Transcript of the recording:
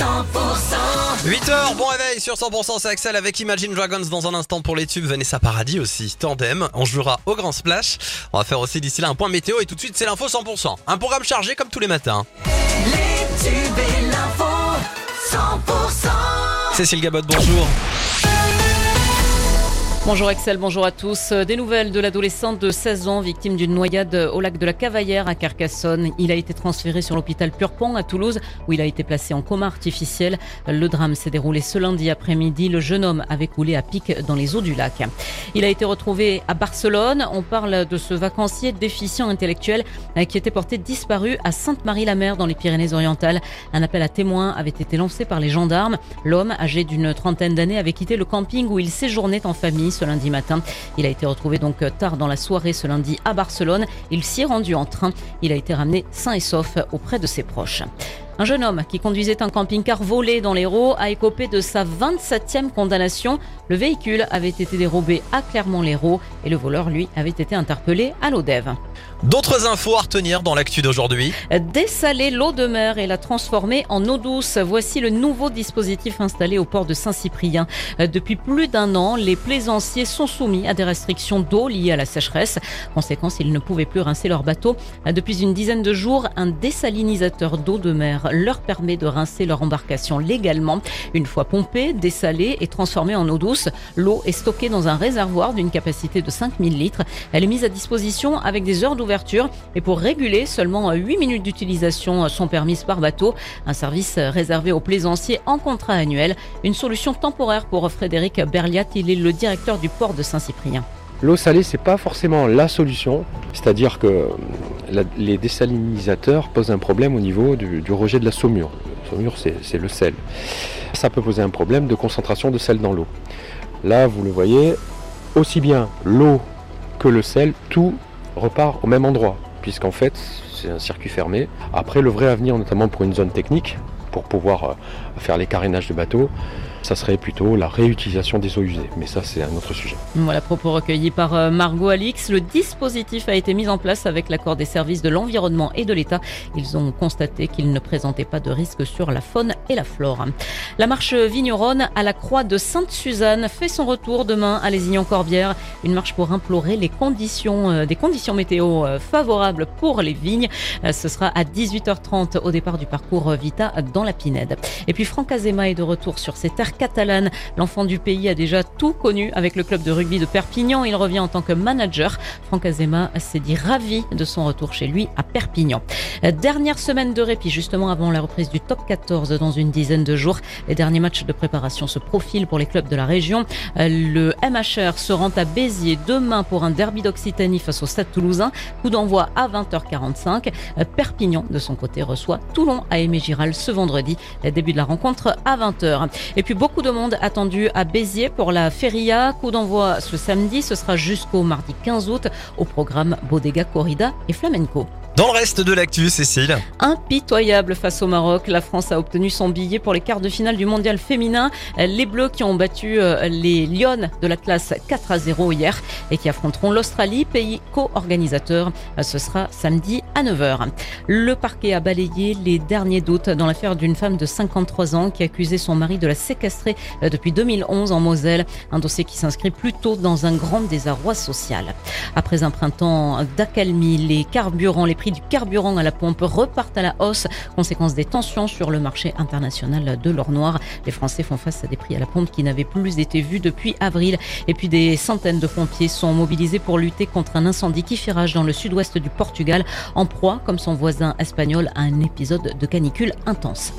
8h, bon réveil sur 100% c'est Axel avec Imagine Dragons dans un instant pour les tubes. Vanessa Paradis aussi, Tandem, on jouera au Grand Splash, on va faire aussi d'ici là un point météo et tout de suite c'est l'info 100%, un programme chargé comme tous les matins. Les tubes et l'info 100% Cécile Gabot, bonjour. Bonjour Axel, bonjour à tous. Des nouvelles de l'adolescent de 16 ans victime d'une noyade au lac de la Cavaillère à Carcassonne. Il a été transféré sur l'hôpital Purpont à Toulouse où il a été placé en coma artificiel. Le drame s'est déroulé ce lundi après-midi. Le jeune homme avait coulé à pic dans les eaux du lac. Il a été retrouvé à Barcelone. On parle de ce vacancier déficient intellectuel qui était porté disparu à Sainte-Marie-la-Mer dans les Pyrénées-Orientales. Un appel à témoins avait été lancé par les gendarmes. L'homme, âgé d'une trentaine d'années, avait quitté le camping où il séjournait en famille ce lundi matin. Il a été retrouvé donc tard dans la soirée ce lundi à Barcelone. Il s'y est rendu en train. Il a été ramené sain et sauf auprès de ses proches. Un jeune homme qui conduisait un camping-car volé dans l'Hérault a écopé de sa 27e condamnation. Le véhicule avait été dérobé à Clermont-Lérault et le voleur, lui, avait été interpellé à l'Odève. D'autres infos à retenir dans l'actu d'aujourd'hui. Dessaler l'eau de mer et la transformer en eau douce. Voici le nouveau dispositif installé au port de Saint-Cyprien. Depuis plus d'un an, les plaisanciers sont soumis à des restrictions d'eau liées à la sécheresse. Conséquence, ils ne pouvaient plus rincer leur bateau. Depuis une dizaine de jours, un dessalinisateur d'eau de mer leur permet de rincer leur embarcation légalement. Une fois pompée, dessalée et transformée en eau douce, l'eau est stockée dans un réservoir d'une capacité de 5000 litres. Elle est mise à disposition avec des heures d'ouverture et pour réguler, seulement 8 minutes d'utilisation sont permises par bateau. Un service réservé aux plaisanciers en contrat annuel. Une solution temporaire pour Frédéric Berliat. Il est le directeur du port de Saint-Cyprien. L'eau salée, c'est pas forcément la solution. C'est-à-dire que les désalinisateurs posent un problème au niveau du, du rejet de la saumure. La saumure, c'est c'est le sel. Ça peut poser un problème de concentration de sel dans l'eau. Là, vous le voyez, aussi bien l'eau que le sel, tout repart au même endroit, puisqu'en fait, c'est un circuit fermé. Après, le vrai avenir, notamment pour une zone technique, pour pouvoir euh, faire les carénages de bateaux, ça serait plutôt la réutilisation des eaux usées. Mais ça, c'est un autre sujet. Voilà, propos recueillis par euh, Margot Alix. Le dispositif a été mis en place avec l'accord des services de l'environnement et de l'État. Ils ont constaté qu'il ne présentait pas de risque sur la faune et la flore. La marche vigneronne à la Croix de Sainte-Suzanne fait son retour demain à Lézignan-Corbière. Une marche pour implorer les conditions, euh, des conditions météo euh, favorables pour les vignes. Ce sera à 18h30 au départ du parcours Vita dans la Pinède. Et puis Franck Azema est de retour sur ses terres catalanes. L'enfant du pays a déjà tout connu avec le club de rugby de Perpignan. Il revient en tant que manager. Franck Azema s'est dit ravi de son retour chez lui à Perpignan. Dernière semaine de répit justement avant la reprise du top 14 dans une dizaine de jours. Les derniers matchs de préparation se profilent pour les clubs de la région. Le MHR se rend à Béziers demain pour un derby d'Occitanie face au Stade Toulousain. Coup d'envoi à 20h45. Euh, Perpignan de son côté reçoit Toulon à Aimé Giral ce vendredi. Début de la rencontre à 20h. Et puis beaucoup de monde attendu à Béziers pour la Feria. Coup d'envoi ce samedi. Ce sera jusqu'au mardi 15 août au programme Bodega Corrida et Flamenco. Dans le reste de l'actu, Cécile. Impitoyable face au Maroc, la France a obtenu son billet pour les quarts de finale du mondial féminin. Les Bleus qui ont battu euh, les Lyonnes de la classe 4 à 0 hier et qui affronteront l'Australie, pays co-organisateur. Ce sera samedi à 9h. Le parquet a balayé les derniers doutes dans l'affaire d'une femme de 53 ans qui accusait son mari de la séquestrer euh, depuis 2011 en Moselle. Un dossier qui s'inscrit plutôt dans un grand désarroi social. Après un printemps d'accalmie, les carburants, les prix du carburant à la pompe repartent à la hausse, conséquence des tensions sur le marché international de l'or noir. Les Français font face à des prix à la pompe qui n'avaient plus été vus depuis avril. Et puis des centaines de pompiers sont mobilisés pour lutter contre un incendie qui fait rage dans le sud-ouest du Portugal, en proie, comme son voisin espagnol, à un épisode de canicule intense.